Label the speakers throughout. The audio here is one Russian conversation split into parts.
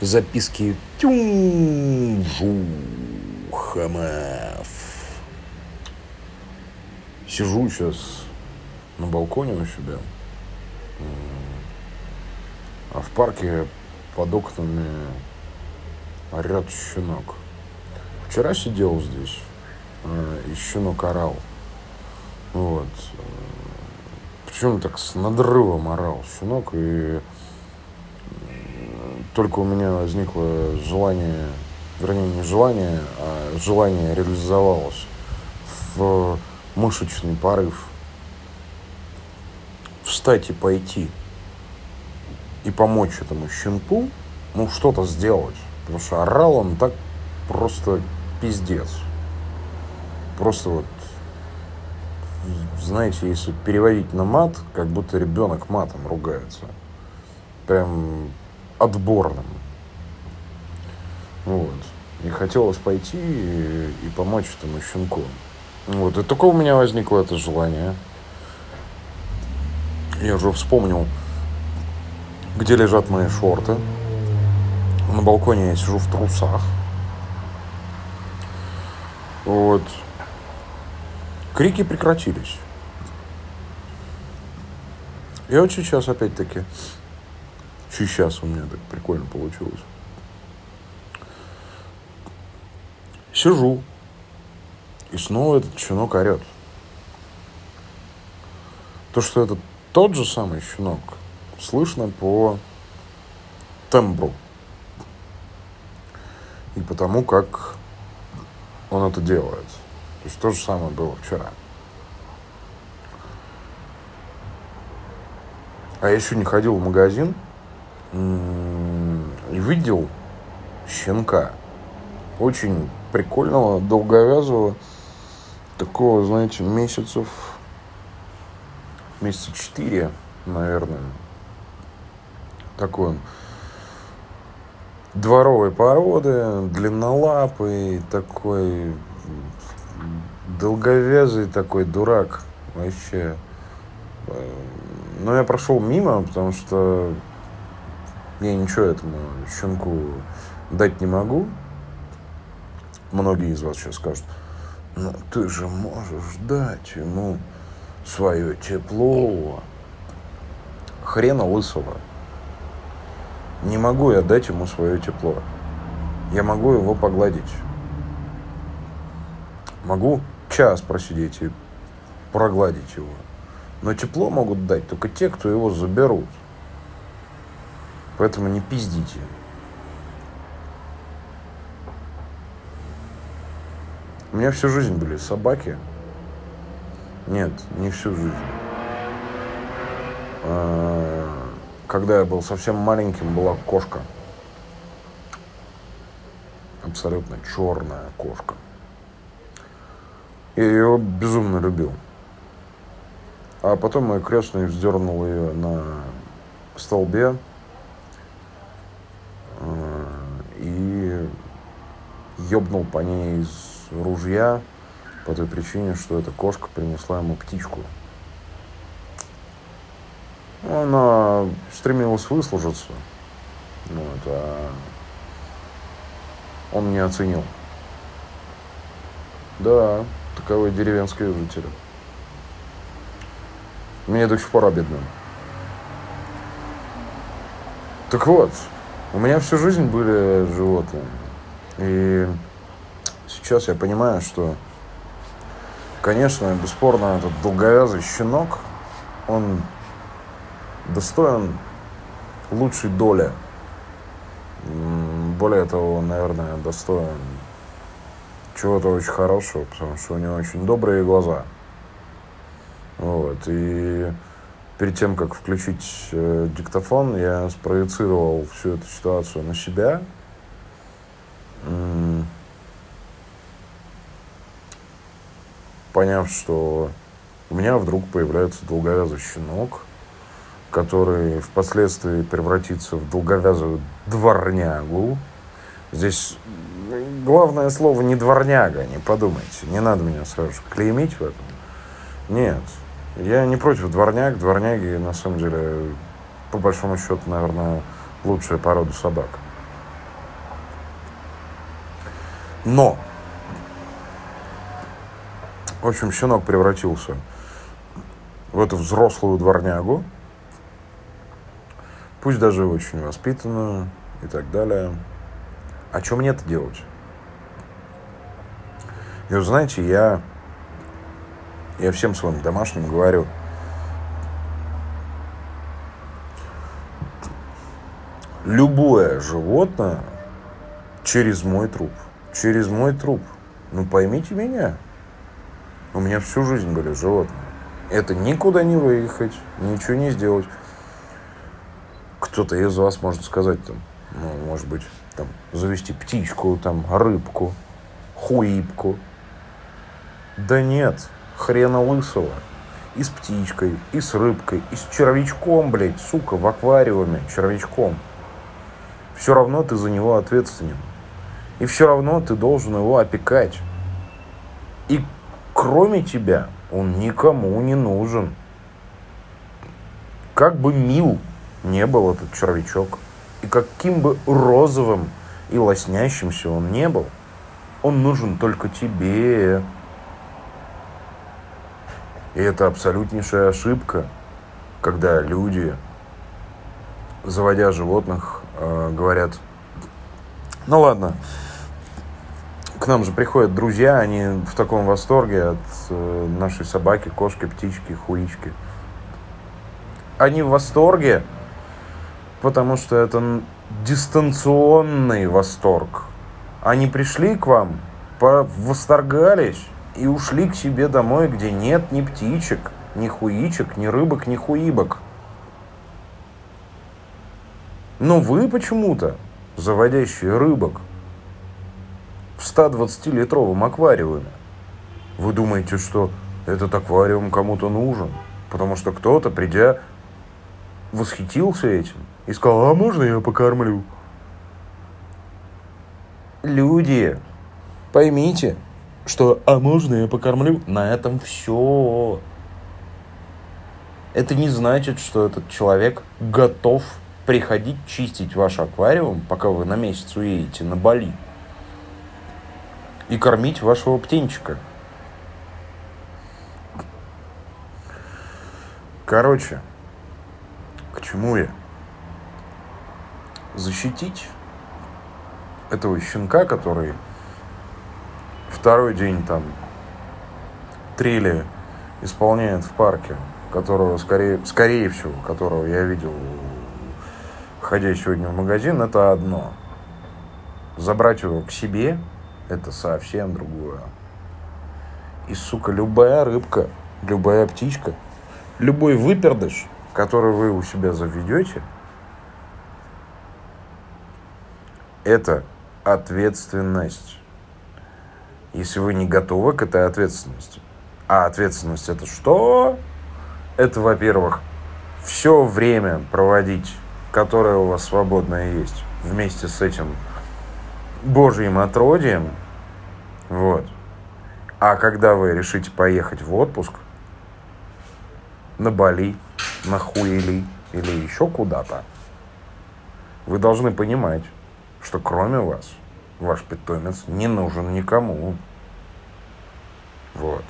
Speaker 1: записки тюм Жухамов. Сижу сейчас на балконе у себя, а в парке под окнами орет щенок. Вчера сидел здесь, э, и щенок орал. Вот. Причем так с надрывом орал щенок, и только у меня возникло желание, вернее, не желание, а желание реализовалось в мышечный порыв встать и пойти и помочь этому щенку, ну, что-то сделать. Потому что орал он так просто пиздец. Просто вот, знаете, если переводить на мат, как будто ребенок матом ругается. Прям отборным. Вот. И хотелось пойти и, и помочь этому щенку. Вот. И только у меня возникло это желание. Я уже вспомнил, где лежат мои шорты. На балконе я сижу в трусах. Вот. Крики прекратились. И вот сейчас опять-таки сейчас у меня так прикольно получилось. Сижу. И снова этот щенок орет. То, что это тот же самый щенок, слышно по тембру. И потому, как он это делает. То есть то же самое было вчера. А я еще не ходил в магазин, и видел щенка. Очень прикольного, долговязого, такого, знаете, месяцев, месяца четыре, наверное. Такой он дворовой породы, длиннолапый, такой долговязый такой дурак вообще. Но я прошел мимо, потому что я ничего этому щенку дать не могу. Многие из вас сейчас скажут, ну ты же можешь дать ему свое тепло. Хрена лысого. Не могу я дать ему свое тепло. Я могу его погладить. Могу час просидеть и прогладить его. Но тепло могут дать только те, кто его заберут. Поэтому не пиздите. У меня всю жизнь были собаки. Нет, не всю жизнь. А, когда я был совсем маленьким, была кошка. Абсолютно черная кошка. Я ее безумно любил. А потом мой крестный вздернул ее на столбе ёбнул по ней из ружья по той причине, что эта кошка принесла ему птичку. Она стремилась выслужиться, вот, а он не оценил. Да, таковы деревенские жители. Мне до сих пор обидно. Так вот, у меня всю жизнь были животные. И сейчас я понимаю, что, конечно, бесспорно, этот долговязый щенок, он достоин лучшей доли. Более того, он, наверное, достоин чего-то очень хорошего, потому что у него очень добрые глаза. Вот. И перед тем, как включить э, диктофон, я спроецировал всю эту ситуацию на себя – поняв, что у меня вдруг появляется долговязый щенок, который впоследствии превратится в долговязую дворнягу. Здесь главное слово не дворняга, не подумайте. Не надо меня сразу же клеймить в этом. Нет, я не против дворняг. Дворняги, на самом деле, по большому счету, наверное, лучшая порода собак. Но, в общем, щенок превратился в эту взрослую дворнягу, пусть даже очень воспитанную и так далее. А что мне это делать? И вы знаете, я, я всем своим домашним говорю, любое животное через мой труп. Через мой труп. Ну поймите меня. У меня всю жизнь были животные. Это никуда не выехать, ничего не сделать. Кто-то из вас может сказать там, ну, может быть, там, завести птичку, там, рыбку, хуипку. Да нет, хрена лысого. И с птичкой, и с рыбкой, и с червячком, блядь, сука, в аквариуме, червячком. Все равно ты за него ответственен. И все равно ты должен его опекать. И кроме тебя он никому не нужен. Как бы мил не был этот червячок, и каким бы розовым и лоснящимся он не был, он нужен только тебе. И это абсолютнейшая ошибка, когда люди, заводя животных, э, говорят, ну ладно, нам же приходят друзья, они в таком восторге от э, нашей собаки, кошки, птички, хуички. Они в восторге, потому что это дистанционный восторг. Они пришли к вам, восторгались и ушли к себе домой, где нет ни птичек, ни хуичек, ни рыбок, ни хуибок. Но вы почему-то, заводящие рыбок, в 120-литровом аквариуме, вы думаете, что этот аквариум кому-то нужен? Потому что кто-то, придя, восхитился этим и сказал, а можно я покормлю? Люди, поймите, что «а можно я покормлю?» На этом все. Это не значит, что этот человек готов приходить чистить ваш аквариум, пока вы на месяц уедете на Бали, и кормить вашего птенчика. Короче, к чему я? Защитить этого щенка, который второй день там трели исполняет в парке, которого скорее, скорее всего, которого я видел, ходя сегодня в магазин, это одно. Забрать его к себе, это совсем другое. И, сука, любая рыбка, любая птичка, любой выпердыш, который вы у себя заведете, это ответственность если вы не готовы к этой ответственности. А ответственность это что? Это, во-первых, все время проводить, которое у вас свободное есть, вместе с этим Божьим отродием. Вот. А когда вы решите поехать в отпуск, на Бали, на Хуили или еще куда-то, вы должны понимать, что кроме вас – ваш питомец не нужен никому. Вот.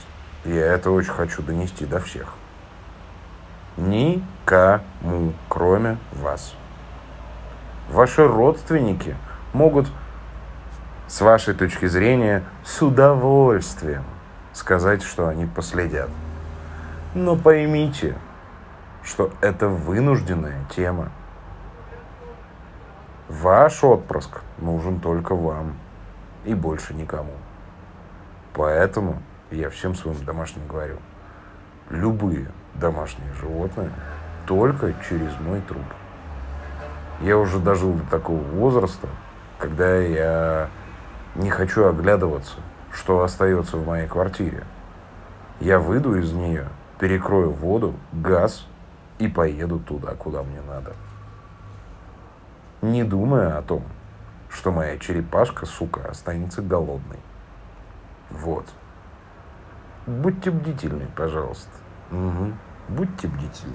Speaker 1: Я это очень хочу донести до всех. Никому, кроме вас. Ваши родственники могут, с вашей точки зрения, с удовольствием сказать, что они последят. Но поймите, что это вынужденная тема. Ваш отпрыск нужен только вам и больше никому. Поэтому я всем своим домашним говорю, любые домашние животные только через мой труп. Я уже дожил до такого возраста, когда я не хочу оглядываться, что остается в моей квартире. Я выйду из нее, перекрою воду, газ и поеду туда, куда мне надо не думая о том, что моя черепашка, сука, останется голодной. Вот. Будьте бдительны, пожалуйста. Угу. Будьте бдительны.